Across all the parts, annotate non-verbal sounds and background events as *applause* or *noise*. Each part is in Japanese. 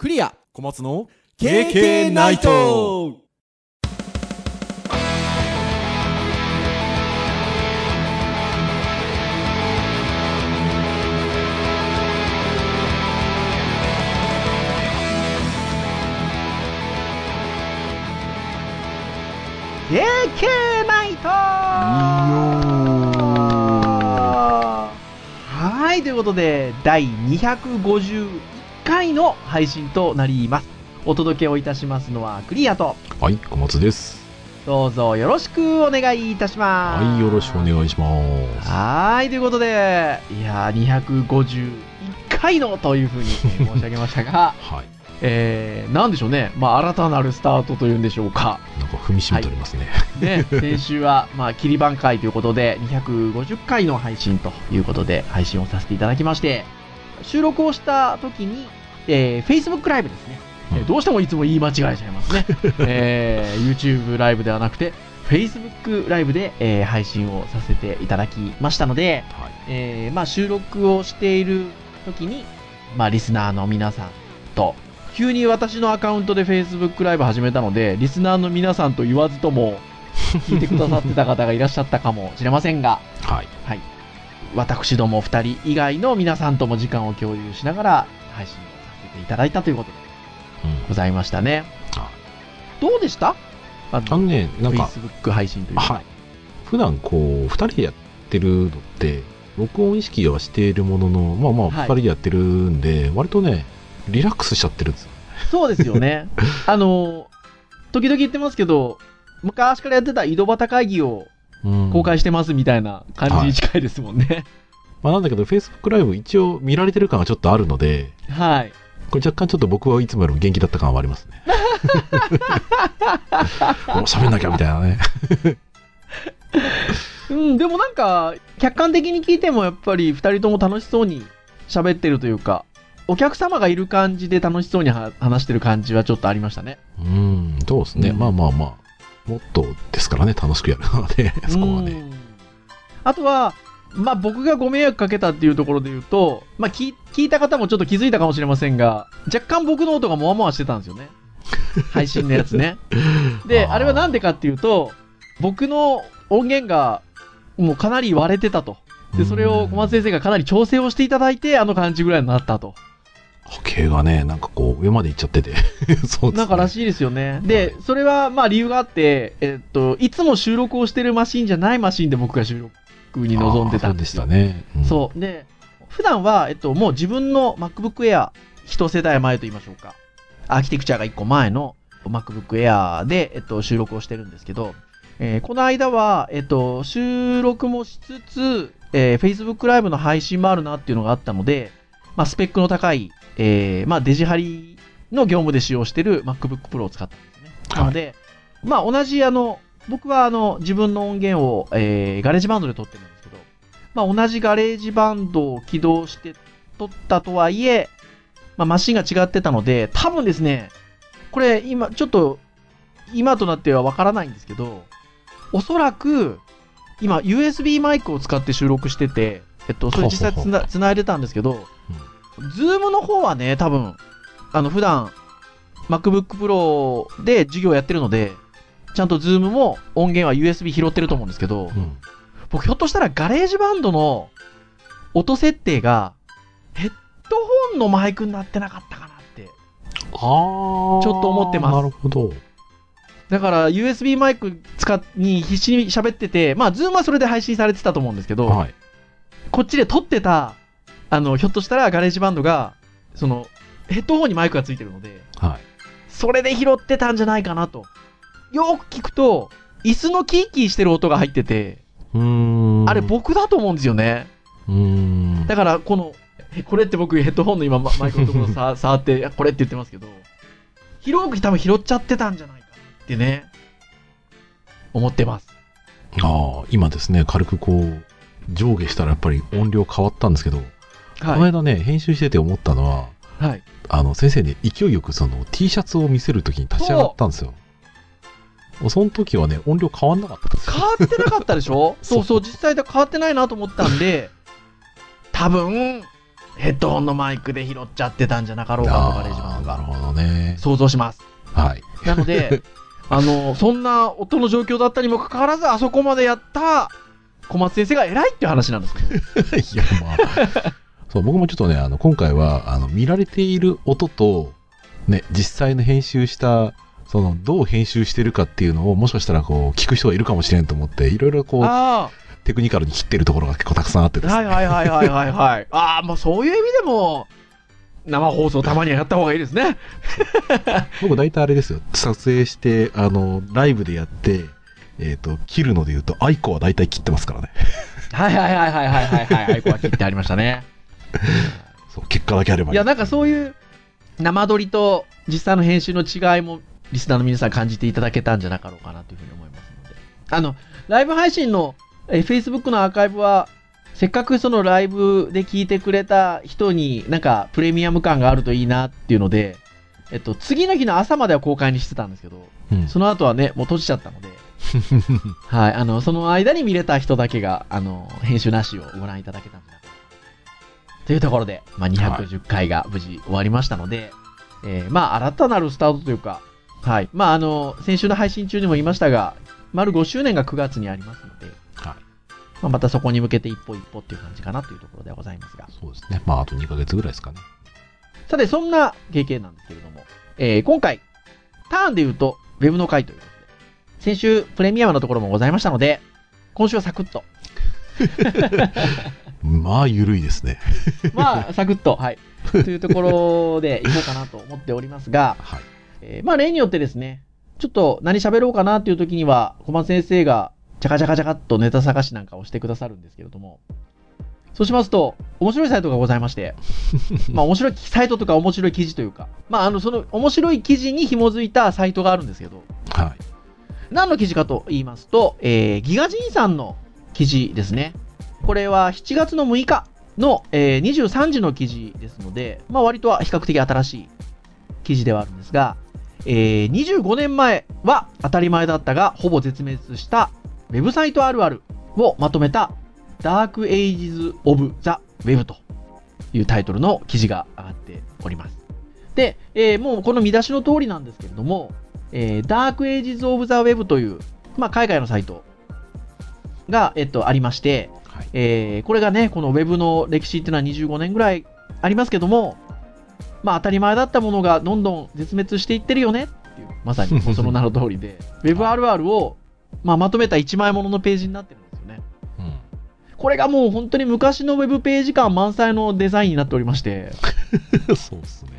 クリア。小松の KK ナイト。ー KK ナイト。はい、ということで、第251回の配信となります。お届けをいたしますのはクリアと、はい、小松です。どうぞよろしくお願いいたします。はい、よろしくお願いします。はい、ということで、いやー、251回のというふうにえー申し上げましたが、*laughs* はい。えー、なんでしょうね、まあ、新たなるスタートというんでしょうか。なんか踏みしめておりますね。ね、*laughs* 先週は、まあ、切り番回ということで、250回の配信ということで、配信をさせていただきまして、収録をした時に、えー、Facebook ライブですね。えーうんどうしてもいつも言い間違えちゃいますね。*laughs* えー、YouTube ライブではなくて、Facebook ライブで、えー配信をさせていただきましたので、はい。えーまあ、収録をしている時に、まあ、リスナーの皆さんと、急に私のアカウントで Facebook ライブ始めたので、リスナーの皆さんと言わずとも、聞いてくださってた方がいらっしゃったかもしれませんが、はい。はい。私ども2人以外の皆さんとも時間を共有しながら配信をていただいたということでうん。ございましたねは。どうでした？ああのね、なんか、Facebook 配信というか。はい普段こう、二人でやってるのって、録音意識はしているものの、まあまあ、はい二人でやってるんで、割とね、リラックスしちゃってるんですよ。そうですよね。*laughs* あの、時々言ってますけど、昔からやってた井戸端会議をうん公開してますみたいな感じに近いですもんね。まあなんだけど、Facebook ライブ一応見られてる感がちょっとあるので、はい。これ若干ちょっと僕はいつもよりも元気だった感はありますね。*laughs* お喋んなきゃみたいなね。*laughs* うん、でもなんか、客観的に聞いてもやっぱり二人とも楽しそうに喋ってるというか、お客様がいる感じで楽しそうには話してる感じはちょっとありましたね。うん、そうですね。うんまあまあまあ、もっとですからね、楽しくやるのはね、そこはね。うんあとは、まあ僕がご迷惑かけたっていうところで言うと、まあ聞い聞いた方もちょっと気づいたかもしれませんが、若干僕の音がもわもわしてたんですよね。*laughs* 配信のやつね。で、あれはなんでかっていうと、僕の音源がもうかなり割れてたと。で、それを小松先生がかなり調整をしていただいて、あの感じぐらいになったと。波形がね、なんかこう、上まで行っちゃってて。*laughs* そうですね。なんからしいですよね。で、それはまあ理由があって、えっと、いつも収録をしてるマシンじゃないマシンで僕が収録に臨んでたんですよでしたね。うんそう。で、普段は、えっと、もう自分の MacBook Air、一世代前と言いましょうか。アーキテクチャが一個前の MacBook Air で、えっと、収録をしてるんですけど、えーこの間は、えっと、収録もしつつ、えー Facebook ライブの配信もあるなっていうのがあったので、まあ、スペックの高い、えーまあ、デジハリの業務で使用してる MacBook Pro を使ったんですね。はいなので、まあ、同じ、あの、僕は、あの、自分の音源を、えー GarageBand で録ってるんですけど、まあ、同じ GarageBand を起動して録ったとはいえ、まあ、マシンが違ってたので、多分ですね、これ今、ちょっと、今となってはわからないんですけど、おそらく、今、USB マイクを使って収録してて、えっと、それ実際つな、つないでたんですけど、 Zoom の方はね、多分、あの、普段、MacBook Pro で授業やってるので、ちゃんと Zoom も音源は USB 拾ってると思うんですけど、うん。僕ひょっとしたら GarageBand の音設定がヘッドホンのマイクになってなかったかなって。ああ。ちょっと思ってますなるほど。だから USB マイク使っに必死に喋ってて、まあ Zoom はそれで配信されてたと思うんですけど、はい。こっちで録ってた、あの、ひょっとしたら GarageBand が、その、ヘッドホンにマイクがついてるので、はい。それで拾ってたんじゃないかなと。よく聞くと、椅子のキーキーしてる音が入ってて。あれ僕だと思うんですよね。だから、この、えこれって僕ヘッドホンの今ママイクのところさ *laughs* 触って、これって言ってますけど、広く多分拾っちゃってたんじゃないかなってね、思ってます。ああ、今ですね、軽くこう、上下したらやっぱり音量変わったんですけど、このはい。間ね、編集してて思ったのは、はい。あの、先生に勢いよくその T シャツを見せるときに立ち上がったんですよ。その時はね、音量変わんなかった。変わってなかったでしょ？*laughs* そうそう、実際で変わってないなと思ったんで、多分、ヘッドホンのマイクで拾っちゃってたんじゃなかろうかと、 GarageBand が。なるほどね。想像します。はい。なので、*laughs* あの、そんな音の状況だったにもかかわらず、あそこまでやった小松先生が偉いっていう話なんですけど。*laughs* いや、まあ。そう、僕もちょっとね、あの、今回は、あの、見られている音と、ね、実際の編集した、その、どう編集してるかっていうのを、もしかしたら、こう、聞く人がいるかもしれんと思って、いろいろこう、あテクニカルに切ってるところが結構たくさんあってであ、すね。はいはいはいはいはいはい。ああ、もうそういう意味でも、生放送たまにはやった方がいいですね。*laughs* 僕大体あれですよ。撮影して、あの、ライブでやって、えっ、と、切るので言うと、アイコは大体切ってますからね。はいはいはいはいはいはいはい。アイコは切ってありましたね。*laughs* そう、結果だけあればいい。いや、なんかそういう生撮りと実際の編集の違いもリスナーの皆さん感じていただけたんじゃなかろうかなというふうに思いますので。あの、ライブ配信のえー Facebook のアーカイブは、せっかくそのライブで聞いてくれた人になんかプレミアム感があるといいなっていうので、えっと、次の日の朝までは公開にしてたんですけど、うんその後はね、もう閉じちゃったので、*laughs* はい、あの、その間に見れた人だけが、あの、編集なしをご覧いただけたんじゃないかな。というところで、まあ、210回が無事終わりましたので、えーまあ、新たなるスタートというか、はい。まあ、あの、先週の配信中にも言いましたが、丸5周年が9月にありますので、はい。まあ、またそこに向けて一歩一歩っていう感じかなというところではございますが。そうですね。まあ、あと2ヶ月ぐらいですかね。さて、そんな経験なんですけれども、えー今回、ターンで言うと、ウェブの回ということで、先週プレミアムのところもございましたので、今週はサクッと、*laughs* まあ、ゆるいですね。*laughs* まあ、サクッと、はい、というところでいこうかなと思っておりますが、はい。えーまあ、例によってですね、ちょっと何喋ろうかなっていう時には、小松先生が、チャカチャカチャカっとネタ探しなんかをしてくださるんですけれども、そうしますと、面白いサイトがございまして、*laughs* まあ面白いサイトとか面白い記事というか、まああのその面白い記事に紐づいたサイトがあるんですけど、はい。何の記事かと言いますと、えーギガ人さんの記事ですね。これは7月の6日の、えー23時の記事ですので、まあ割とは比較的新しい記事ではあるんですが、えー25年前は当たり前だったが、ほぼ絶滅したウェブサイトあるあるをまとめた Dark Ages of the Web というタイトルの記事が上がっております。で、えーもうこの見出しの通りなんですけれども、えー、Dark Ages of the Web という、まあ、海外のサイトが、えっと、ありまして、はい。えーこれがね、この Web の歴史っていうのは25年ぐらいありますけども、まあ当たり前だったものがどんどん絶滅していってるよねっていう、まさに *laughs* その名の通りで、Web あるあるを、まあ、まとめた1枚もののページになってるんですよね。うん。これがもう本当に昔の Web ページ感満載のデザインになっておりまして、*laughs* そうですね。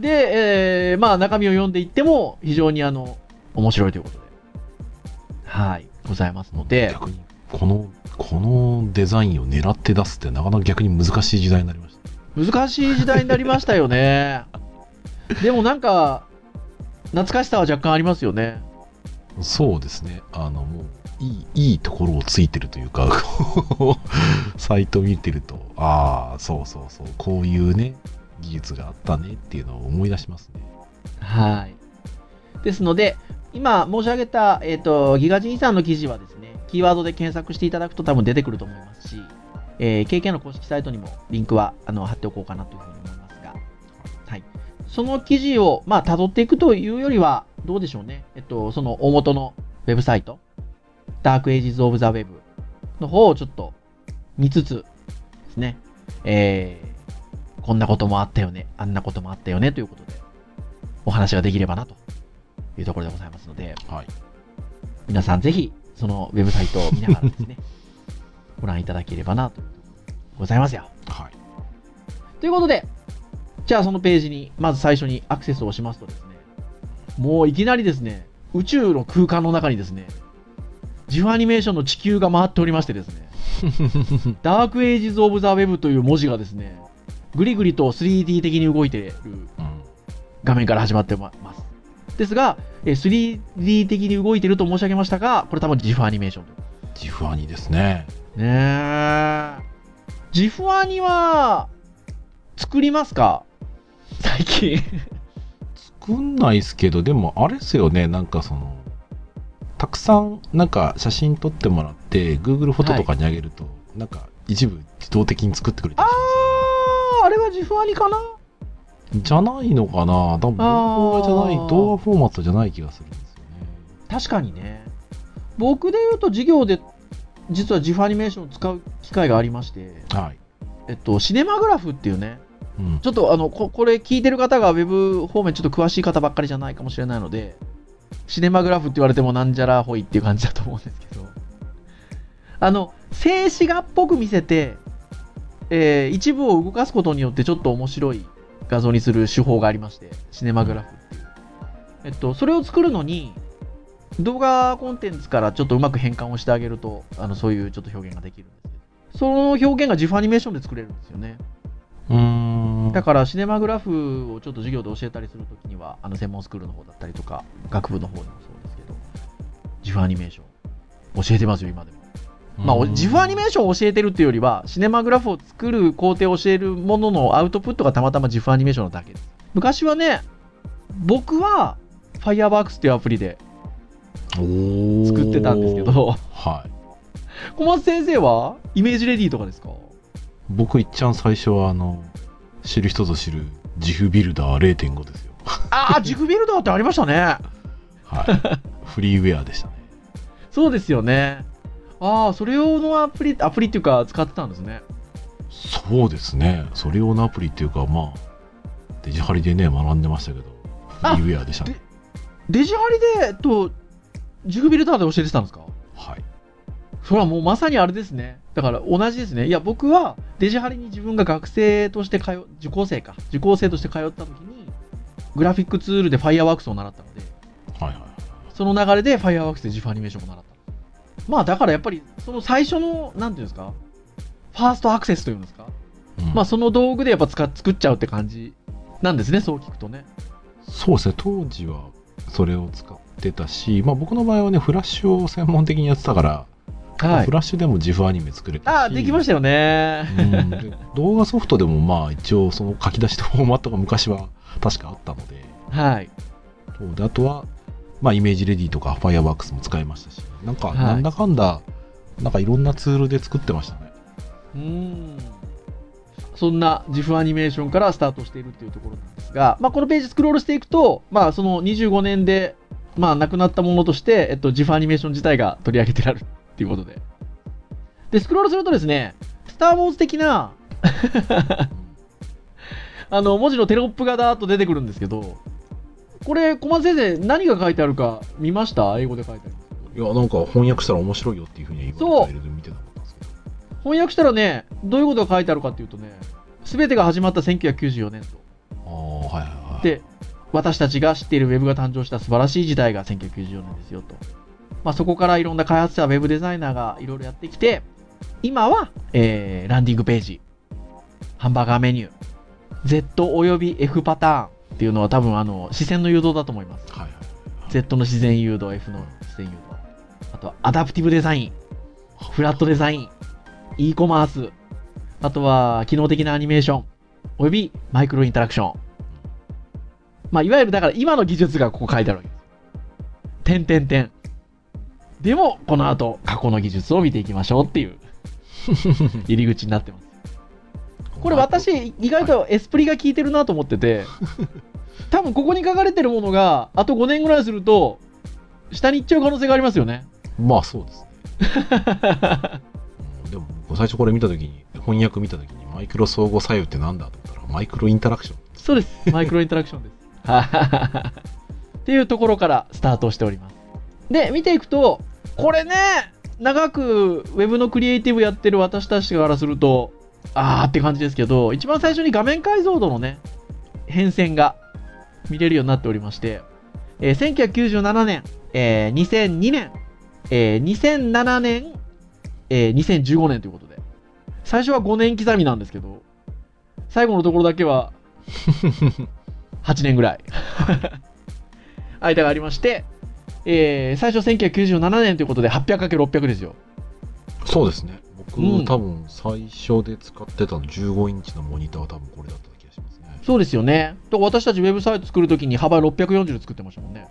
で、えーまあ中身を読んでいっても非常にあの、面白いということで、はい、ございますので、逆に、この、このデザインを狙って出すってなかなか逆に難しい時代になりました。難しい時代になりましたよね。*laughs* でもなんか、懐かしさは若干ありますよね。そうですね。あの、もう、いい、いいところをついてるというか、*laughs* サイト見てると、ああ、そうそうそう、こういうね、技術があったねっていうのを思い出しますね。はい。ですので、今申し上げた、えっ、と、ギガ人さんの記事はですね、キーワードで検索していただくと多分出てくると思いますし、えー、KK の公式サイトにもリンクはあの貼っておこうかなというふうに思いますが、はい。その記事を、まあ、辿っていくというよりは、どうでしょうね。えっと、その大元のウェブサイト、Dark Ages of the Web の方をちょっと見つつですね、えー、こんなこともあったよね、あんなこともあったよねということで、お話ができればなというところでございますので、はい。皆さんぜひ、そのウェブサイトを見ながらですね、ご覧いただければなとございますよ。はい。ということで、じゃあそのページに、まず最初にアクセスをしますとですね、もういきなりですね、宇宙の空間の中にですね、ジフアニメーションの地球が回っておりましてですね、*laughs* ダークエイジズ・オブ・ザ・ウェブという文字がですね、ぐりぐりと 3D 的に動いているうん。画面から始まってます。ですが、えー 3D 的に動いていると申し上げましたが、これ多分 GIF アニメーションと。ジフアニですね。ねえ。GIF アニは、作りますか？最近。作んないですけど、でもあれですよね、なんかその、たくさんなんか写真撮ってもらって、Google フォトとかにあげると、なんか一部自動的に作ってくれたりしあー、あれは GIF アニかな？じゃないのかな？多分動画じゃない動画フォーマットじゃない気がするんですよね確かにね。僕で言うと授業で実は GIF アニメーションを使う機会がありまして、はい、えっと、シネマグラフっていうね、うん、ちょっとあのここれ聞いてる方がウェブ方面ちょっと詳しい方ばっかりじゃないかもしれないので、シネマグラフって言われてもなんじゃらほいっていう感じだと思うんですけど、あの、静止画っぽく見せて、えー一部を動かすことによってちょっと面白い画像にする手法がありまして、シネマグラフっていう。えっと、それを作るのに、動画コンテンツからちょっとうまく変換をしてあげると、あのそういうちょっと表現ができるんですけど、その表現が GIF アニメーションで作れるんですよね。うーんだからシネマグラフをちょっと授業で教えたりするときには、あの専門スクールの方だったりとか、学部の方でもそうですけど、ジフアニメーション教えてますよ、今でも。まあ、おジフアニメーションを教えてるっていうよりは、シネマグラフを作る工程を教えるもののアウトプットがたまたまジフアニメーションなだけです。昔はね、僕は Fireworks っていうアプリでー作ってたんですけど、はい。小松先生はイメージレディーとかですか？僕いっちゃん最初はあの知る人ぞ知るジフビルダー0.5ですよ。ああ、ジフビルダーってありましたね。はい。フリーウェアでしたね。そうですよね。ああ、それ用のアプリ、アプリっていうか使ってたんですね。そうですね。それ用のアプリっていうかまあデジハリでね学んでましたけどあフリーウェアでしたね。デジハリで、と、ジグビルダーで教えてたんですか？はいそれはもうまさにあれですね。だから同じですね。いや、僕はデジハリに自分が学生として通う、受講生か。受講生として通った時に、グラフィックツールで Fireworks を習ったので、はいはいその流れで Fireworks で GIF アニメーションを習った。まあだからやっぱり、その最初の、なんていうんですか、ファーストアクセスというんですか？うんまあその道具でやっぱ使っ作っちゃうって感じなんですね、そう聞くとね。そうですね当時はそれを使ってたし、まあ、僕の場合はねフラッシュを専門的にやってたから、まあフ。ラッシュでもジフアニメ作れたしああ、できましたよね。うんで *laughs* 動画ソフトでもまあ一応その書き出しとフォーマットが昔は確かあったのではい。そうであとは、まあ、 ImageReady とか Fireworks も使いましたしなんかはいなんだかんだ、なんかいろんなツールで作ってましたねうーん。そんな GIF アニメーションからスタートしているというところなんですが、まあ、このページスクロールしていくと、まあ、その25年で、まあ、なくなったものとして、えっと、GIF アニメーション自体が取り上げてあるっていうことで。で、スクロールするとですね、スター・ウォーズ的な、*laughs* あの、文字のテロップがダーッと出てくるんですけど、これ、小松先生、何が書いてあるか見ました？英語で書いてある。いやなんか翻訳したら面白いよっていうふうに言われてる見てなかったんですけど翻訳したらね、どういうことが書いてあるかっていうとね、すべてが始まった1994年と。ああはいはいはいで、私たちが知っているウェブが誕生した素晴らしい時代が1994年ですよと。まあ、そこからいろんな開発者、ウェブデザイナーがいろいろやってきて、今は、えー、ランディングページ、ハンバーガーメニュー、Z および F パターンっていうのは多分あの、視線の誘導だと思います。はいはい Z の自然誘導、F の自然誘導。あとは、アダプティブデザイン、フラットデザイン、e コマース、あとは、機能的なアニメーション、およびマイクロインタラクション。まあ、いわゆるだから今の技術がここ書いてあるわけです。点点点。でも、この後、過去の技術を見ていきましょうっていう *laughs* 入り口になってます。これ私、意外とエスプリが効いてるなと思ってて、多分ここに書かれてるものが、あと5年ぐらいすると、下に行っちゃう可能性がありますよね。まあそうですねうんでも僕最初これ見た時に翻訳見た時にマイクロ相互作用ってなんだと思ったらマイクロインタラクションそうです。マイクロインタラクションです。*laughs* っていうところからスタートしております。で、見ていくと、これね、長くウェブのクリエイティブやってる私たちからすると、あーって感じですけど、一番最初に画面解像度のね、変遷が見れるようになっておりまして、えー1997年、えー2002年、えー2007年、えー2015年ということで、最初は5年刻みなんですけど、最後のところだけは *laughs* 8年ぐらい *laughs* 間がありまして、えー最初1997年ということで 800×600 ですよ。そうですね僕、うん多分最初で使ってたの15インチのモニターは多分これだった気がしますねそうですよね。だから私たちウェブサイト作るときに幅640で作ってましたもんね。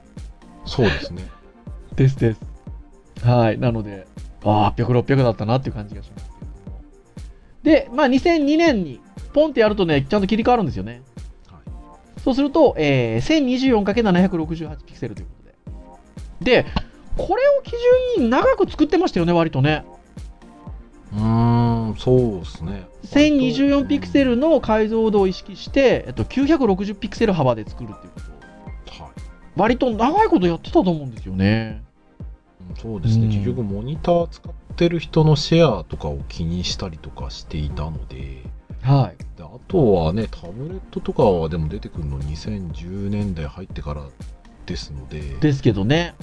そうですね *laughs* ですです。はい。なので、ああ、800、600だったなっていう感じがしますけれども。で、まあ2002年にポンってやるとね、ちゃんと切り替わるんですよね。はいそうすると、えー、1024×768 ピクセルということで。で、これを基準に長く作ってましたよね、割とね。うーん、そうですね。1024ピクセルの解像度を意識して、えっと、960ピクセル幅で作るっていうことをはい。割と長いことやってたと思うんですよね。そうですね、うん結局モニター使ってる人のシェアとかを気にしたりとかしていたのではい。であとはねタブレットとかはでも出てくるの2010年代入ってからですので。ですけどね。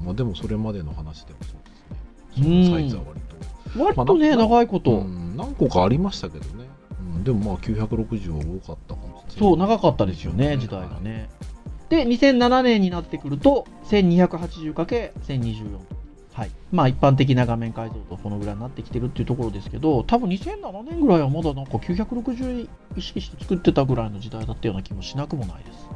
うん。まあ、でもそれまでの話でもそうですね。そのサイズは割と、割とね、まあな長いこと、うん。何個かありましたけどね、うん、でもまあ960は多かったかもそう、長かったですよね、時代がね。で、2007年になってくると、1280×1024 と。はい。まあ、一般的な画面解像度、このぐらいになってきてるっていうところですけど、多分2007年ぐらいはまだなんか960意識して作ってたぐらいの時代だったような気もしなくもないです。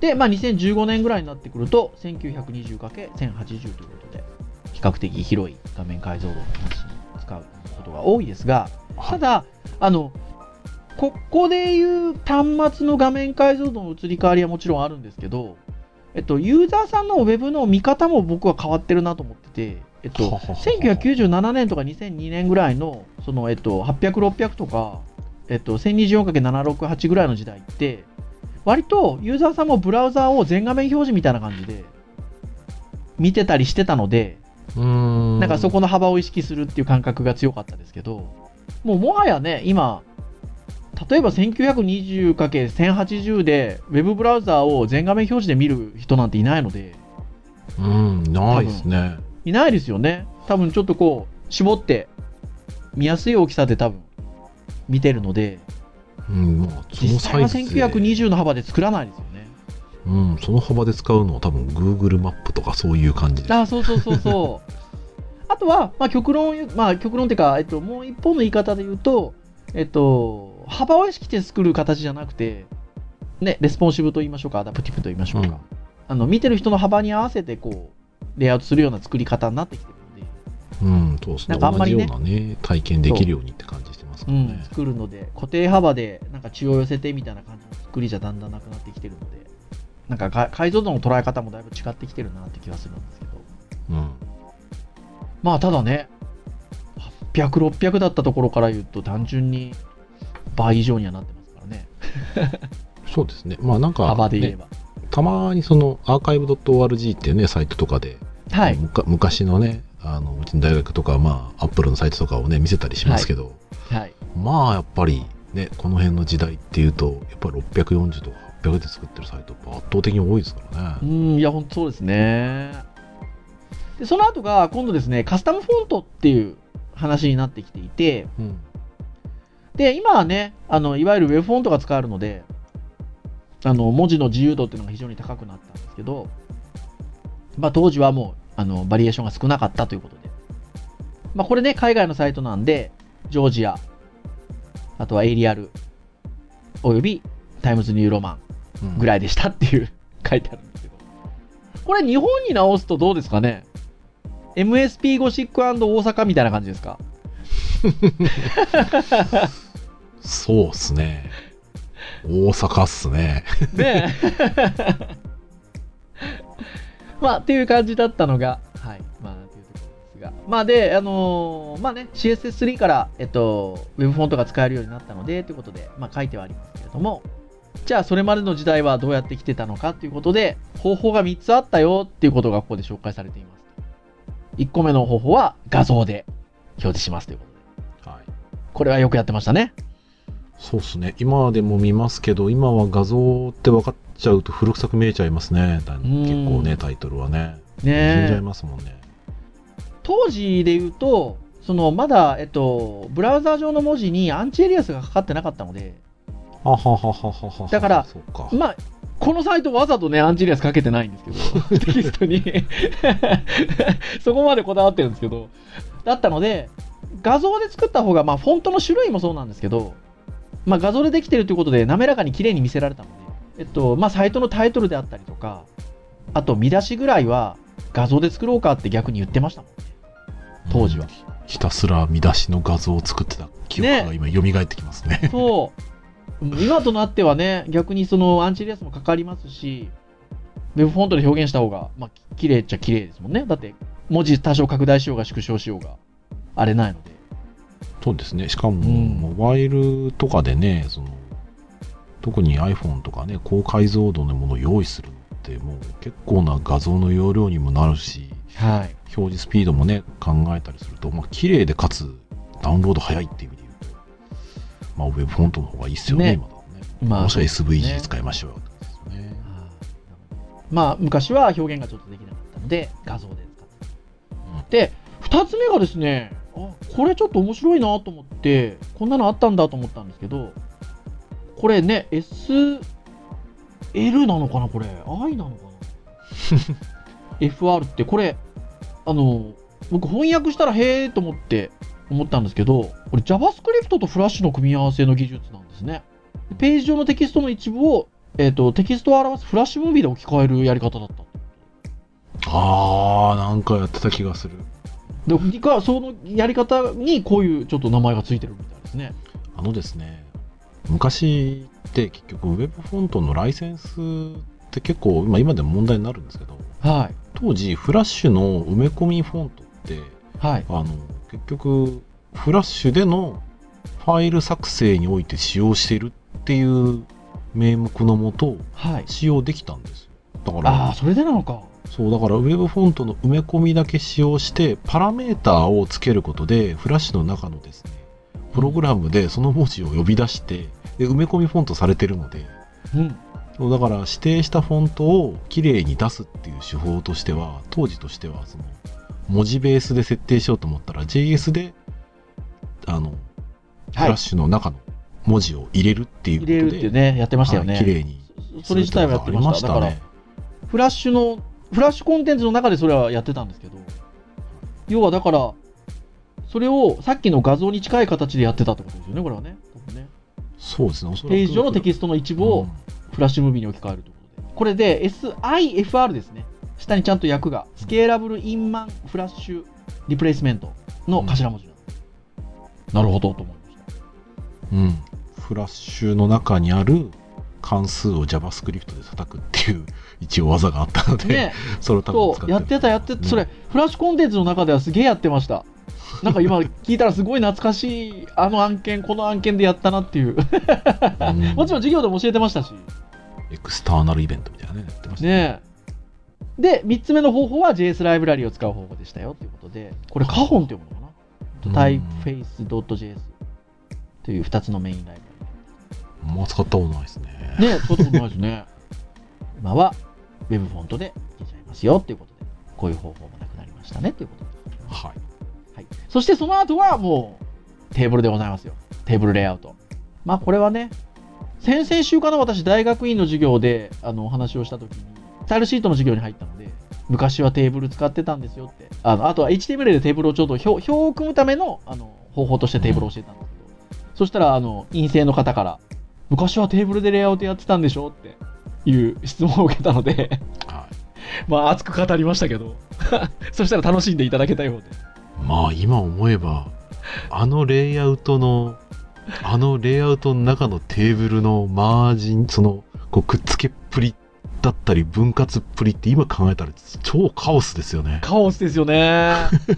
で、まあ、2015年ぐらいになってくると、1920×1080 ということで、比較的広い画面解像度の話に使うことが多いですが、ただ、あの、ここでいう端末の画面解像度の移り変わりはもちろんあるんですけど、えっと、ユーザーさんのウェブの見方も僕は変わってるなと思ってて、えっと、はははは。1997年とか2002年ぐらいの、その、えっと、800、600とか、えっと、1024×768 ぐらいの時代って、割とユーザーさんもブラウザーを全画面表示みたいな感じで見てたりしてたので、うーん。なんかそこの幅を意識するっていう感覚が強かったですけど、もうもはやね、今、例えば 1920×1080 で、ウェブブラウザーを全画面表示で見る人なんていないので、うんないですねいないですよね。多分ちょっとこう、絞って、見やすい大きさで多分、見てるので、うんまあその実際はサイズで1920の幅で作らないですよね。うん、その幅で使うのは多分 Google マップとかそういう感じです。ああ、そうそうそうそう。*laughs* あとは、まあ、極論、まあ、極論っていうか、えっと、もう一方の言い方で言うと、えっと、幅を意識して作る形じゃなくて、ね、レスポンシブと言いましょうか、アダプティブと言いましょうか。うんあの、見てる人の幅に合わせて、こう、レイアウトするような作り方になってきてるので、うん、そうですね。なんかあんまりね同じようなね、体験できるようにって感じしてますからね。作るので、固定幅で、なんか中央寄せみたいな感じの作りじゃだんだんなくなってきてるので、なんかか解像度の捉え方もだいぶ違ってきてるなって気がするんですけど。うん。まあただね、800、600だったところから言うと単純に倍以上にはなってますからね。*laughs* そうですね。まあなんか、ね幅で言えば。たまにそのアーカイブ .org っていうね、サイトとかで、はい。むか昔のね、あの、うちの大学とか、まあ、アップルのサイトとかをね、見せたりしますけど、はい。まあ、やっぱり、ね、この辺の時代っていうと、やっぱり640とか800で作ってるサイト、圧倒的に多いですからね。うん、いや、ほんとそうですね。で、その後が今度ですね、カスタムフォントっていう話になってきていて、うん。で、今はね、あの、いわゆるウェブフォントが使えるので、あの、文字の自由度っていうのが非常に高くなったんですけど、まあ当時はもう、あの、バリエーションが少なかったということで。まあこれね、海外のサイトなんで、ジョージア、あとは Arial、および Times New Roman うんぐらいでしたっていう *laughs* 書いてあるんですけど。これ日本に直すとどうですかね ?MSP ゴシック大阪みたいな感じですか？*laughs* そうっすね。大阪っすね。ねえ。*laughs* まあ、っていう感じだったのが、はい。まあ、というところですが。まあ、で、あのーまあね、CSS3 から、えっと、ウェブフォントが使えるようになったので、ということで、まあ、書いてはありますけれども、じゃあ、それまでの時代はどうやって来てたのかということで、方法が3つあったよっていうことがここで紹介されています。1個目の方法は画像で表示しますということで。はい。これはよくやってましたね。そうっすね。今でも見ますけど、今は画像って分かっちゃうと古臭く見えちゃいますね。だ結構ね、タイトルはね。ね死んじゃいえ。ますもんね。当時で言うと、そのまだ、えっと、ブラウザー上の文字にアンチエリアスがかかってなかったので、あはははははは。だからそうか。まあ、このサイトわざとね、アンチエリアスかけてないんですけど、*laughs* テキストに。*laughs* そこまでこだわってるんですけど、だったので、画像で作った方が、まあ、フォントの種類もそうなんですけど、まあ、画像でできてるということで、滑らかに綺麗に見せられたので、えっと、まあ、サイトのタイトルであったりとか、あと、見出しぐらいは、画像で作ろうかって逆に言ってましたもんね。当時はうんひたすら見出しの画像を作ってた記憶が今蘇ってきますね。そう。今となってはね、逆にそのアンチレアスもかかりますし、ウェブフォントで表現した方が、まあ、綺麗っちゃ綺麗ですもんね。だって、文字多少拡大しようが縮小しようが、あれないので。そうですね。しかも、うんモバイルとかでね、その、特に iPhone とかね、高解像度のものを用意するのって、もう結構な画像の容量にもなるし、はい。表示スピードもね、考えたりすると、まあ、綺麗でかつ、ダウンロード早いっていう意味で言うと、まあ、ウェブフォントの方がいいっすよね、ね今だとね。まあもしくは SVG ね使いましょうよってことですよね。まあ、昔は表現がちょっとできなかったので、画像で使って。で、二つ目がですね、あ、これちょっと面白いなと思って、こんなのあったんだと思ったんですけど、これね、SL なのかなこれ。I なのかな *laughs* ?FR って、これ、あの、僕翻訳したらへえと思って思ったんですけど、これ JavaScript とフラッシュの組み合わせの技術なんですね。ページ上のテキストの一部を、えっ、と、テキストを表すフラッシュムービーで置き換えるやり方だった。あー、なんかやってた気がする。で、がそのやり方にこういうちょっと名前がついてるみたいですね。あのですね、昔って結局、ウェブフォントのライセンスって結構、まあ、今でも問題になるんですけど、はい。当時、フラッシュの埋め込みフォントって、はい。あの結局、フラッシュでのファイル作成において使用しているっていう名目のもと、はい。使用できたんですよ。だかあらあ、、それでなのか。そう、だから、ウェブフォントの埋め込みだけ使用して、パラメーターをつけることで、フラッシュの中のですね、プログラムでその文字を呼び出して、で埋め込みフォントされてるので、うん。そうだから指定したフォントをきれいに出すっていう手法としては、当時としては、その、文字ベースで設定しようと思ったら、JS で、あの、フはいラッ。シュの中の文字を入れるっていうことで、入れるってね、やってましたよね。はい綺麗にそれ自体はやってました。だから、ね。フラッシュの、フラッシュコンテンツの中でそれはやってたんですけど、要はだから、それをさっきの画像に近い形でやってたってことですよね、これはね。多分ねそうですね、ページ上のテキストの一部をうんフラッシュムービーに置き換えるということで。これで SIFR ですね。下にちゃんと訳が、スケーラブルインマンフラッシュリプレイスメントの頭文字なんです。なるほどと思いました。うん、フラッシュの中にある関数を JavaScript で叩くっていう一応技があったので、ね、*laughs* それを多分使そう、やってた、やってうんた、それ、フラッシュコンテンツの中ではすげえやってました。なんか今聞いたらすごい懐かしい、*laughs* あの案件、この案件でやったなっていう。うんもちろん授業でも教えてましたし。エクスターナルイベントみたいなね、やってましたねえ。で、3つ目の方法は JS ライブラリを使う方法でしたよということで、これ、カホンって読むのかうんな ?typeface.js という2つのメインライあんま使ったことないですね。ねえ、使ったことないですね。*laughs* 今は Web フォントでいけちゃいますよということで、こういう方法もなくなりましたねということで。はい。はい、そしてその後はもうテーブルでございますよ。テーブルレイアウト。まあこれはね、先々週かな私大学院の授業であのお話をした時に、スタイルシートの授業に入ったので、昔はテーブル使ってたんですよって。あのあとは HTML でテーブルをちょっと表表を組むためのあの方法としてテーブルを教えたんですけど、そしたらあの陰性の方から、昔はテーブルでレイアウトやってたんでしょっていう質問を受けたので、はい。まあ熱く語りましたけど、*laughs* そしたら楽しんでいただけたようで。まあ今思えば、あのレイアウトの、あのレイアウトの中のテーブルのマージン、その、こうくっつけっぷりだったり分割っぷりって今考えたら超カオスですよね。カオスですよね。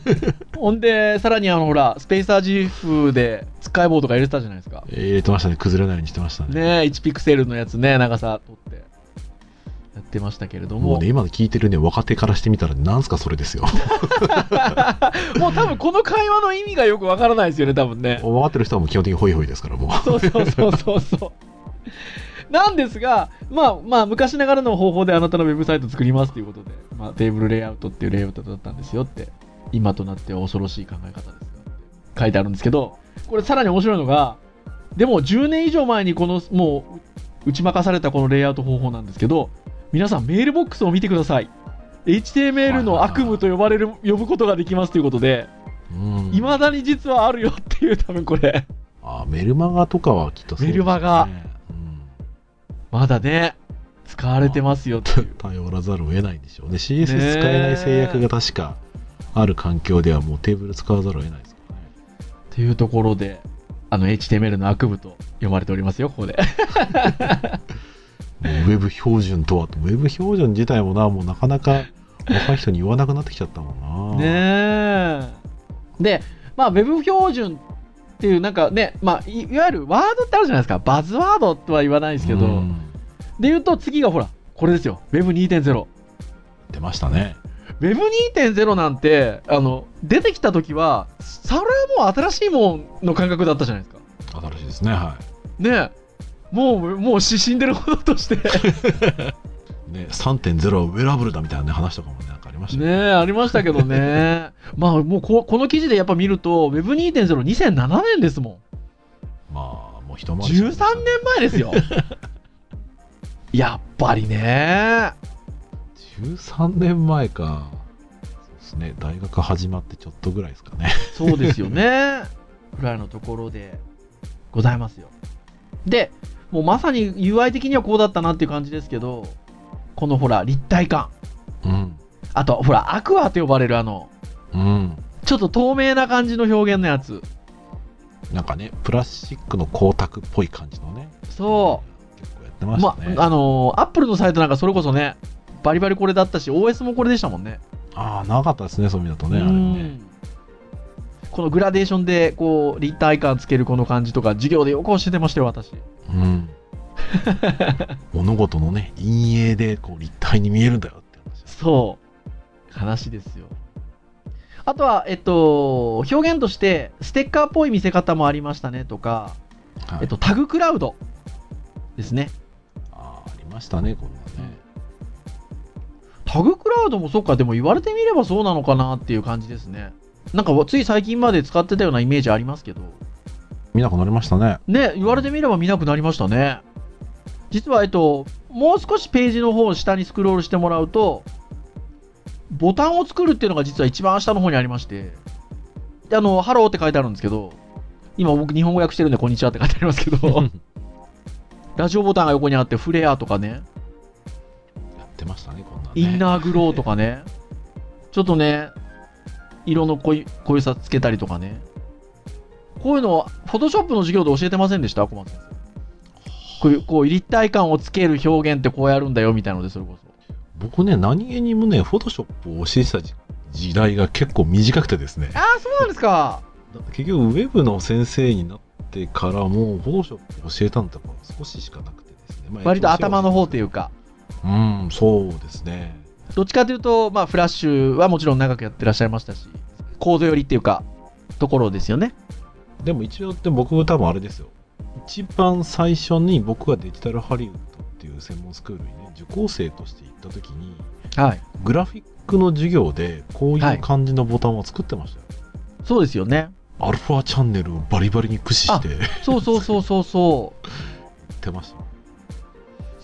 *laughs* ほんで、さらにあの、ほら、スペーサー GF で、つっかい棒とか入れてたじゃないですか。えー入れてましたね。崩れないようにしてましたね。ね1ピクセルのやつね、長さ取って、やってましたけれども。もうね、今の聞いてるね、若手からしてみたら、なんすかそれですよ。*laughs* もう多分この会話の意味がよくわからないですよね、多分ね。分かってる人はもう基本的にホイホイですから、もう。そうそうそうそうそう。なんですが、まあまあ、昔ながらの方法であなたのウェブサイト作りますということで、まあ、テーブルレイアウトっていうレイアウトだったんですよって、今となっては恐ろしい考え方です書いてあるんですけど、これさらに面白いのが、でも10年以上前にこの、もう、打ち負かされたこのレイアウト方法なんですけど、皆さんメールボックスを見てください。HTML の悪夢と呼ばれる、呼ぶことができますということで、うん未だに実はあるよっていう、多分これ。あメルマガとかはきっとそうですねメルマガうんまだね、使われてますよっていう。*laughs* 頼らざるを得ないんでしょうね。CSS 使えない制約が確かある環境ではもうテーブル使わざるを得ないですからね。っていうところで、あの HTML の悪部と読まれておりますよ、ここで。*laughs* ウェブ標準とはと、ウェブ標準自体もな、もうなかなか若い人に言わなくなってきちゃったもんな。ねえ。で、まあ、ウェブ標準っていう、なんかね、まあ、いいわゆるワードってあるじゃないですか。バズワードとは言わないですけど。うんで言うと、次がほら、これですよ。Web2.0。出ましたね。Web2.0 なんて、あの、出てきた時は、それはもう新しいもんの感覚だったじゃないですか。新しいですね、はねえ。もう、もう死んでるものとして。い。*laughs* ね、3.0はウェラブルだみたいな、ね、話とかもね、りましたねえ、ありましたけどね。*laughs* まあ、もうこ、この記事でやっぱ見ると、Web2.0、2007年ですもん。まあ、もう一回り13年前ですよ。*laughs* やっぱりね。13年前か。そうですね。大学始まってちょっとぐらいですかね。*laughs* そうですよね。ぐらいのところでございますよ。で、もうまさに UI 的にはこうだったなっていう感じですけど、このほら、立体感。うん。あと、ほら、アクアと呼ばれるあの、うん。ちょっと透明な感じの表現のやつ。なんかね、プラスチックの光沢っぽい感じのね。そ結構やってう。ましたね。あのー、アップルのサイトなんかそれこそね、バリバリこれだったし、OS もこれでしたもんね。ああ、なかったですね、そういう意味だとね。あれうんね。このグラデーションで、こう、立体感つけるこの感じとか、授業でよく教えてましたよ、私。うん。*laughs* 物事のね、陰影でこう立体に見えるんだよって話。そう。話ですよ。あとは、えっと、表現として、ステッカーっぽい見せ方もありましたねとか、はいえっと、タグクラウドですね。あーありましたね、こんなね。タグクラウドもそっか、でも言われてみればそうなのかなっていう感じですね。なんか、つい最近まで使ってたようなイメージありますけど、見なくなりましたね。ね、言われてみれば見なくなりましたね。実は、えっと、もう少しページの方を下にスクロールしてもらうと、ボタンを作るっていうのが実は一番下の方にありまして、であの、ハローって書いてあるんですけど、今僕日本語訳してるんで、こんにちはって書いてありますけど、*laughs* ラジオボタンが横にあって、フレアとかね、やってましたね、こんなね。インナーグローとかね、ちょっとね、色の濃い濃いさつけたりとかね、こういうの、 Photoshop の授業で教えてませんでした？小松先生。こういう、こう、立体感をつける表現ってこうやるんだよみたいなので、それこそ。僕ね、何気にもね、 Photoshop を教えてた時時代が結構短くてですね。ああ、そうなんですか。結局、ウェブの先生になってからも、フォトショップ教えたのってやっぱ少ししかなくてですね。まあ割と頭の方というか。うん、そうですね。どっちかというと、まあ、フラッシュはもちろん長くやってらっしゃいましたし、コード寄りっていうか、ところですよね。でも一応って僕多分あれですよ。一番最初に僕がデジタルハリウッドっていう専門スクールにね、受講生として行った時に、はい。グラフィックの授業でこうはいいう感じのボタンを作ってましたよ。そうですよね。アルファチャンネルをバリバリに駆使してそうそうそうそうそう。てました。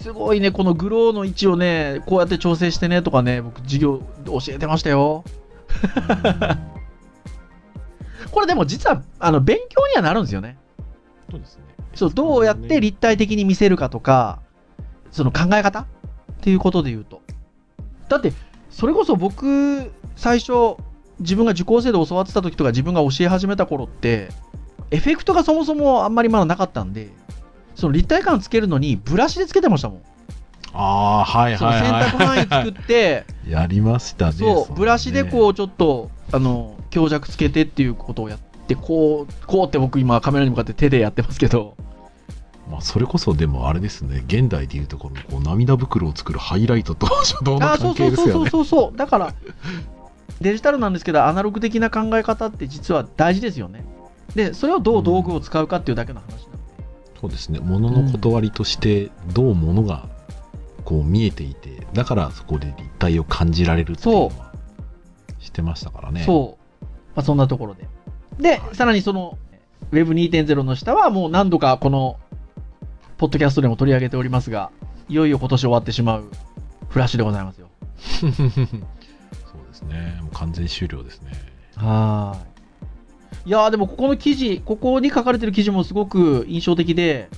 すごいね、このグローの位置をね、こうやって調整してねとかね、僕、授業教えてましたよ。*laughs* これでも実は、あの、勉強にはなるんですよね。そうですね。そう、どうやって立体的に見せるかとか、その考え方？っていうことで言うと。だって、それこそ僕、最初、自分が受講生で教わってた時とか自分が教え始めた頃って、エフェクトがそもそもあんまりまだなかったんで、その立体感つけるのにブラシでつけてましたもん。ああ、はいその選はいはい。択範囲作って、*laughs* やりましたね。そう、ブラシでうこう、ちょっと、あの、強弱つけてっていうことをやって、こう、こうって僕今カメラに向かって手でやってますけど、まあ、それこそでもあれですね、現代でいうとこのこう涙袋を作るハイライトと初動のあーそ関うそうそうそう係ですよね。そうそう。だから、デジタルなんですけど、アナログ的な考え方って実は大事ですよね。で、それをどう道具を使うかっていうだけの話なんで。そうですね、物の断りとしてどう物がこう見えていて、だからそこで立体を感じられるっていうのはしてましたからね。そう。まあ、そんなところで。で、さらにその、Web2.0 の下はもう何度かこの、ポッドキャストでも取り上げておりますが、いよいよ今年終わってしまうフラッシュでございますよ。*laughs* そうですね、もう完全終了ですね。はーい。いやーでもここの記事、ここに書かれてる記事もすごく印象的で、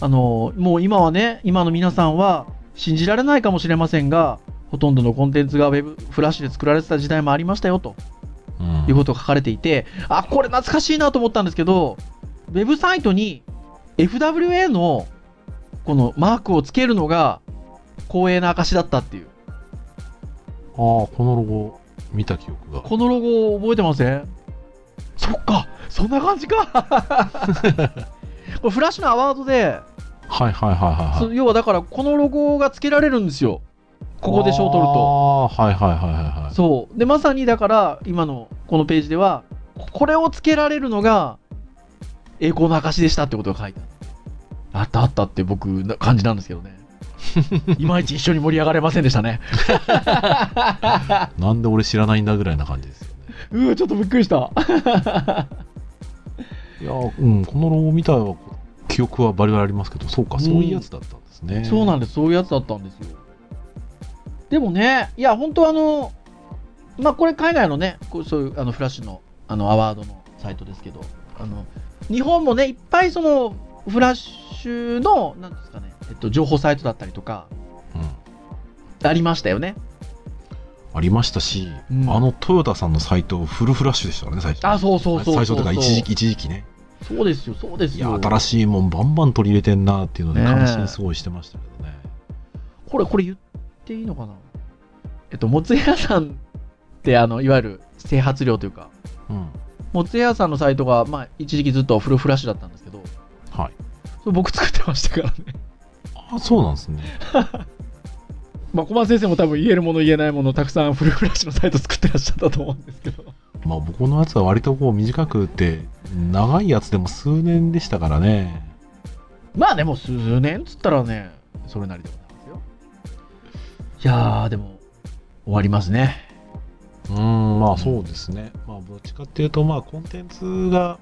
あのーもう今はね、今の皆さんは信じられないかもしれませんが、ほとんどのコンテンツが Web フラッシュで作られてた時代もありましたよとうんいうことが書かれていて、あ、これ懐かしいなと思ったんですけど、ウェブサイトに FWA のこのマークをつけるのが光栄な証だったっていう。ああ、このロゴ見た記憶が。このロゴ覚えてません？そっか、そんな感じか。*laughs* これフラッシュのアワードで、はいはいはいはい、そう要はだからこのロゴがつけられるんですよ。ここで賞を取ると。ああ、はいはいはいはいはい。そう。で、まさにだから、今のこのページでは、これをつけられるのが、栄光の証でしたってことが書いてあったあったって僕な感じなんですけどね。*laughs* いまいち一緒に盛り上がれませんでしたね。*laughs* なんで俺知らないんだぐらいな感じですよね。うわ、ちょっとびっくりした。*laughs* いや、うん、このロゴ見た記憶はバリバリありますけど、そうか、うんそういうやつだったんですね。そうなんです。そういうやつだったんですよ。でもね、いや、本当あの、まあ、これ海外のね、こうそういうあのフラッシュのあのアワードのサイトですけど、あの、日本もね、いっぱいその、フラッシュの、なんですかね、えっと、情報サイトだったりとか、うんありましたよね。ありましたし、うんあのトヨタさんのサイト、フルフラッシュでしたからね、最初。あ、そうそうそうそう最初とか一時期、一時期ね。そうですよ、そうですいや、よ。新しいもんバンバン取り入れてんなっていうので、ねえ感心すごいしてましたけどね。これ、これ言っていいのかな？えっと、もつ屋さんって、あの、いわゆる整髪料というか、うん。もつ屋さんのサイトが、まあ、一時期ずっとフルフラッシュだったんですけど、はい。それ僕作ってましたからね。あ、そうなんですね。まあ、小松先生も多分言えるもの言えないものたくさんフルフラッシュのサイト作ってらっしゃったと思うんですけど。まあ僕のやつは割とこう短くて、長いやつでも数年でしたからね。まあでも数年っつったらね、それなりでございますよ。いやー、でも、終わりますね。うーん、まあそうですね。まあどっちかっていうと、まあコンテンツが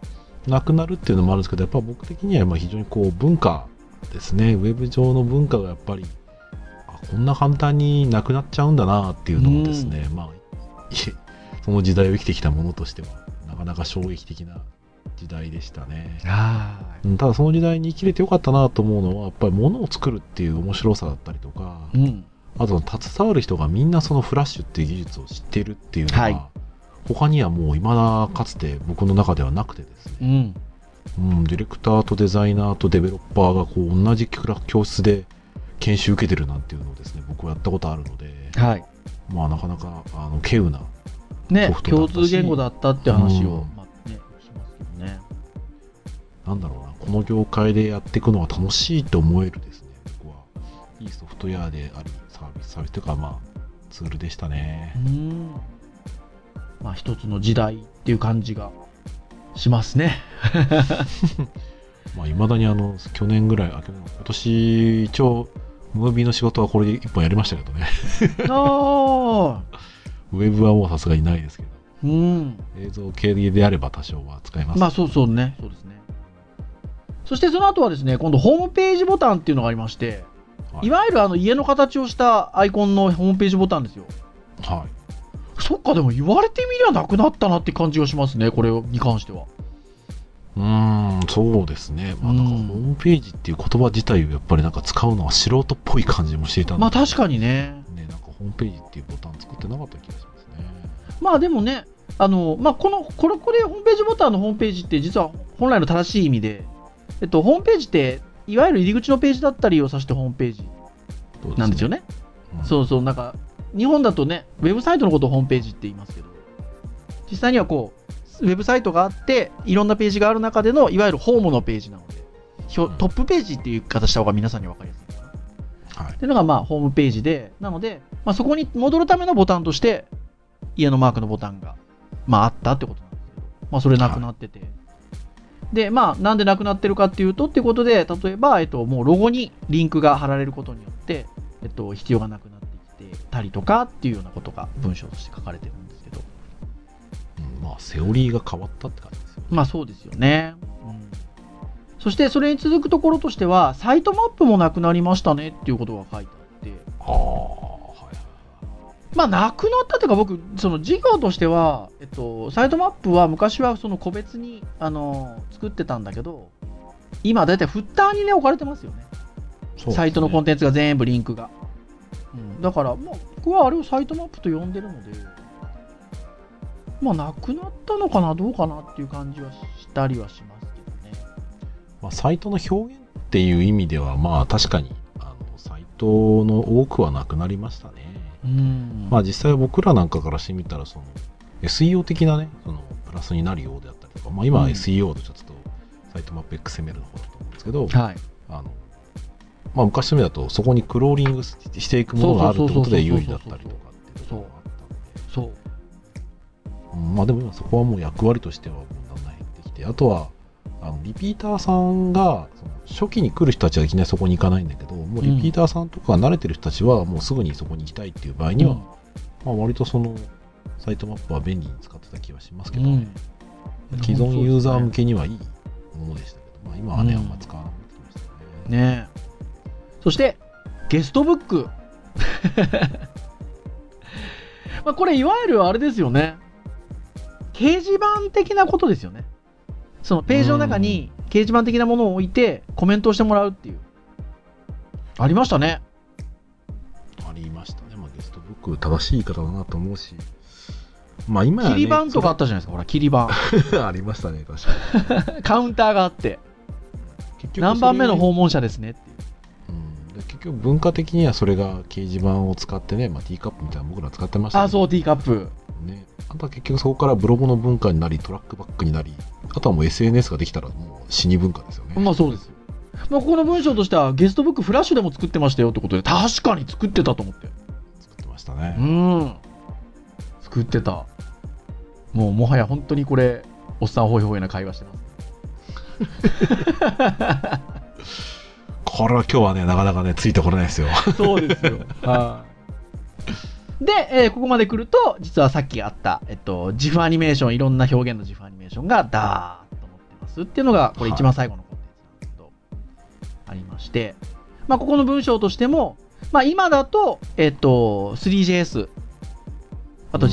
なくなるっていうのもあるんですけど、やっぱ僕的にはまあ非常にこう文化ですね。ウェブ上の文化がやっぱり、あこんな簡単になくなっちゃうんだなっていうのをですね、まあ、いえその時代を生きてきたものとしては、なかなか衝撃的な時代でしたね。ただその時代に生きれてよかったなと思うのは、やっぱり物を作るっていう面白さだったりとか、い。うん。あと携わる人がみんなそのフラッシュっていう技術を知ってるっていうのは、はい他にはもう未だかつて僕の中ではなくてですうね、ん。うん、ディレクターとデザイナーとデベロッパーがこう同じ教室で研修受けてるなんていうのをですね、僕はやったことあるので、はい。まあなかなかあの稀有な、ね共通言語だったって話を、うんまあね、しますけどね。なんだろうな、この業界でやっていくのは楽しいと思えるですね、僕はいいソフトウェアであり、サービス、サービスというかまあツールでしたね。うん。まあ一つの時代っていう感じがしますね。*laughs* まあ、未だにあの、去年ぐらい、あ今年、一応、ムービーの仕事はこれで一本やりましたけどね。*laughs* ウェブはもうさすがにないですけど、うん。映像系であれば多少は使えます。まあそうそうね。そうですね。そしてその後はですね、今度ホームページボタンっていうのがありまして、はいいわゆるあの家の形をしたアイコンのホームページボタンですよ。はい。そっか、でも言われてみりゃなくなったなって感じがしますね、これに関しては。うーん、そうですね。まあ、なんかうんホームページっていう言葉自体をやっぱりなんか使うのは素人っぽい感じもしていたので、まあ確かにね。ね、なんかホームページっていうボタン作ってなかった気がしますね。まあでもね、あの、まあこの、これ、これホームページボタンのホームページって実は本来の正しい意味で、えっと、ホームページって、いわゆる入り口のページだったりを指してホームページそうなんですよね。うんそうそう、なんか、日本だとね、ウェブサイトのことをホームページって言いますけど、実際にはこう、ウェブサイトがあって、いろんなページがある中での、いわゆるホームのページなので、トップページっていう言い方した方が皆さんに分かりやすいかな。はいっていうのが、まあ、ホームページで、なので、まあ、そこに戻るためのボタンとして、家のマークのボタンが、まあ、あったってことなんですけど、まあ、それなくなってて。で、まあ、なんでなくなってるかっていうと、ってことで、例えば、えっと、もうロゴにリンクが貼られることによって、えっと、必要がなくなってきてたりとかっていうようなことが文章として書かれてるんですけど、うんまあ、セオリーが変わったって感じですよね。まあ、そうですよね。うん。そして、それに続くところとしては、サイトマップもなくなりましたねっていうことが書いてあって、ああ、はいまあ、なくなったというか、僕、その事業としては、えっと、サイトマップは昔はその個別に、あの、作ってたんだけど、今、だいたいフッターにね、置かれてますよね。ねサイトのコンテンツが全部リンクが。うん、だから、まあ、僕はあれをサイトマップと呼んでるので、まあ、なくなったのかな、どうかなっていう感じはしたりはしますけどね。まあ、サイトの表現っていう意味では、まあ確かに、あの、サイトの多くはなくなりましたね。うん。まあ実際僕らなんかからしてみたら、その、SEO 的なね、その、プラスになるようであったりとか、まあ今 SEO とちょっと、サイトマップ XML の方だと思うんですけど、はい。あの、まあ昔のだと、そこにクローリングしていくものがあるってことで有利だったりとかっていうところがあったんで、そう。う。ん。まあでも今そこはもう役割としてはだんだん減ってきて、あとは、あのリピーターさんが、初期に来る人たちはいきなりそこに行かないんだけど、もうリピーターさんとか慣れてる人たちはもうすぐにそこに行きたいっていう場合には、まあ割とそのサイトマップは便利に使ってた気はしますけど、うん既存ユーザー向けにはいいものでしたけど、まあ今はね、うんあんま使わなくなってきましたね。ねえそして、ゲストブック。*laughs* まあこれ、いわゆるあれですよね。掲示板的なことですよね。そのページの中に掲示板的なものを置いてコメントをしてもらうっていう。ありましたね。ありましたね。まあゲストブック正しい言い方だなと思うし、まあ今やね切り板とかあったじゃないですか、ほら、切り板。*laughs* ありましたね、確かに。*laughs* カウンターがあって、何番目の訪問者ですねって結局文化的にはそれが掲示板を使ってね、まあ、ティーカップみたいなの僕ら使ってましたあ、そう、ティーカップ。ね。あとは結局そこからブログの文化になり、トラックバックになり、あとはもう SNS ができたらもう死に文化ですよね。まあそうですよ。まあ、ここの文章としては、ゲストブックフラッシュでも作ってましたよってことで、確かに作ってたと思って。作ってましたうね。ん。作ってた。もう、もはや本当にこれ、おっさんホイホイな会話してます。*laughs* これは今日はね、なかなかね、ついてこれないですよ。*laughs* そうですよ。はい。で、えーここまで来ると、実はさっきあった、えっと、ジフアニメーション、いろんな表現のジフアニメーションがダーッと載ってますっていうのが、これ一番最後のコンテンツなんですけど、ありまして、まあ、ここの文章としても、まあ、今だと、えっと、3JS、あとうん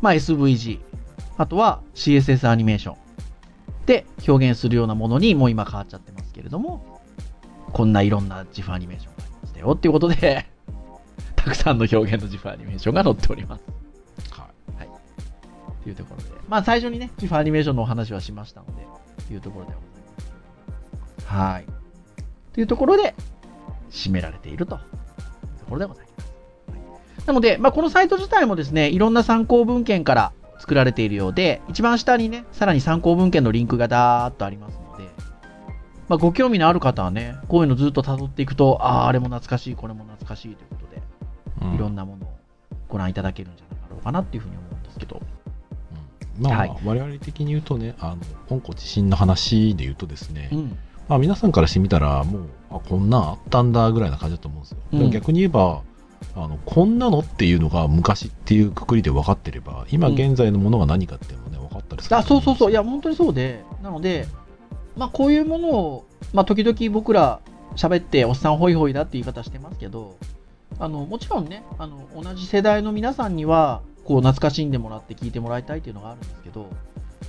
まあ、SVG、あとは CSS アニメーションで表現するようなものにもう今変わっちゃってますけれども、こんないろんなジフアニメーションがありましたよっていうことで、*laughs* たくさんの表現のジフアニメーションが載っております。はいというところで、まあ最初にね、ジフアニメーションのお話はしましたので、というところでございます。はい。というところで、締められているというところでございます。なので、まあ、このサイト自体もですね、いろんな参考文献から作られているようで、一番下にね、さらに参考文献のリンクがダーッとありますので、まあ、ご興味のある方はね、こういうのずっと辿っていくと、ああ、あれも懐かしい、これも懐かしいということで、うんいろんなものをご覧いただけるんじゃなかろうかなっていうふうに思うんですけど。うんまあ、はい我々的に言うとね、あの、本校地震の話で言うとですね、うん。まあ皆さんからしてみたら、もう、あ、こんなんあったんだぐらいな感じだと思うんですよ。うん逆に言えば、あの、こんなのっていうのが昔っていうくくりで分かってれば、今うん。現在のものが何かっていうのもね、分かったりするあ、そうそうそう。いや、や、本当にそうで、なので、まあ、こういうものを、まあ、時々僕ら喋って、おっさんホイホイだって言い方してますけど、あの、もちろんね、あの、同じ世代の皆さんには、こう、懐かしんでもらって聞いてもらいたいっていうのがあるんですけど、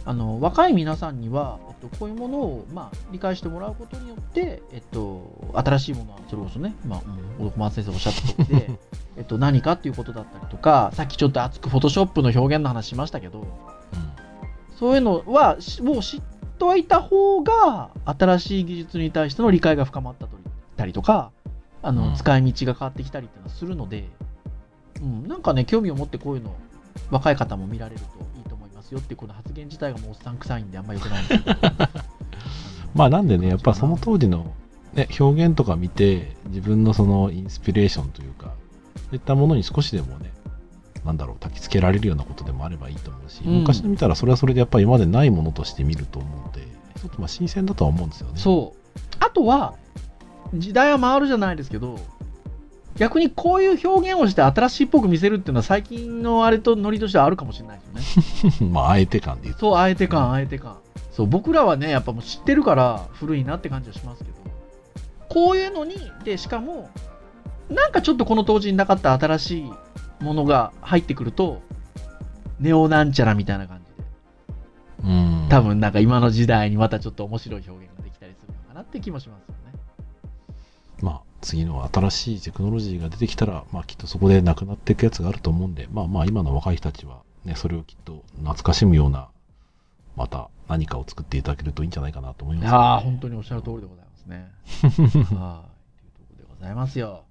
あの、若い皆さんには、えっと、こういうものを、まあ、理解してもらうことによって、えっと、新しいものは、それこそね、今、うん小松先生おっしゃった通りで、*laughs* えっと、何かっていうことだったりとか、さっきちょっと熱くフォトショップの表現の話しましたけど、そういうのは、しもう知っといた方が、新しい技術に対しての理解が深まったとたりとか、あの、うん。使い道が変わってきたりっていうのはするので、うん、なんかね、興味を持ってこういうの、若い方も見られるとますよっていう、この発言自体がもうおっさん臭いんであんま良くないんですけど。*laughs* まあなんでね、やっぱその当時の、ね、表現とか見て、自分のそのインスピレーションというか、そういったものに少しでもね、なんだろう、焚き付けられるようなことでもあればいいと思うし、うん昔で見たらそれはそれでやっぱり今までないものとして見ると思うので、ちょっとまあ新鮮だとは思うんですよね。そう。あとは、時代は回るじゃないですけど、逆にこういう表現をして新しいっぽく見せるっていうのは最近のあれとノリとしてはあるかもしれないですよね。*laughs* まあ、あえて感で言うと。そう、あえて感、あえて感。そう、僕らはね、やっぱもう知ってるから古いなって感じはしますけど、こういうのに、で、しかも、なんかちょっとこの当時になかった新しいものが入ってくると、ネオなんちゃらみたいな感じで、うん。多分なんか今の時代にまたちょっと面白い表現ができたりするのかなって気もしますよね。まあ、次の新しいテクノロジーが出てきたら、まあ、きっとそこでなくなっていくやつがあると思うんで、まあまあ、今の若い人たちは、ね、それをきっと懐かしむような、また何かを作っていただけるといいんじゃないかなと思います、ああ、本当におっしゃる通りでございますね。*laughs* はい。というところでございますよ。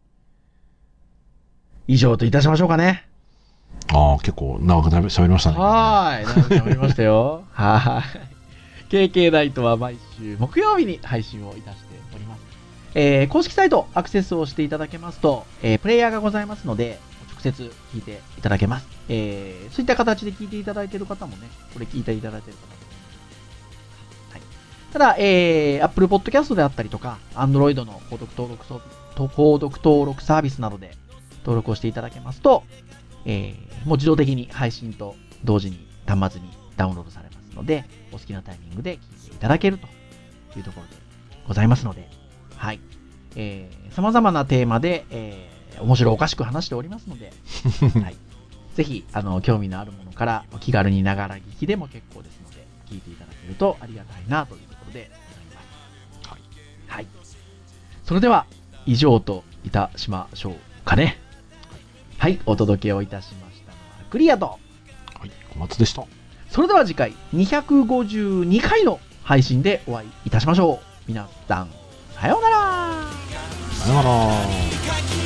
以上といたしましょうかね。ああ、結構長く喋りましたね。はーい。長く喋りましたよ。はーい。*laughs* KK ナイトは毎週木曜日に配信をいたして。えー、公式サイトアクセスをしていただけますと、えー、プレイヤーがございますので、直接聞いていただけます。えー、そういった形で聞いていただいている方もね、これ聞いていただいている方もはい。ただ、えー、Apple Podcast であったりとか、Android の購読登録ソと購読登録サービスなどで登録をしていただけますと、えー、もう自動的に配信と同時に端末にダウンロードされますので、お好きなタイミングで聞いていただけるというところでございますので、はい。えー、様々なテーマで、えー、面白おかしく話しておりますので、*laughs* はい。ぜひ、あの、興味のあるものから、お気軽にながら聞きでも結構ですので、聞いていただけるとありがたいなというところでございます。はい。はい。それでは、以上といたしましょうかね。はい。お届けをいたしましたのは、クリアと、はい、小松でした。それでは次回、252回の配信でお会いいたしましょう。皆さん、さようなら。さようなら。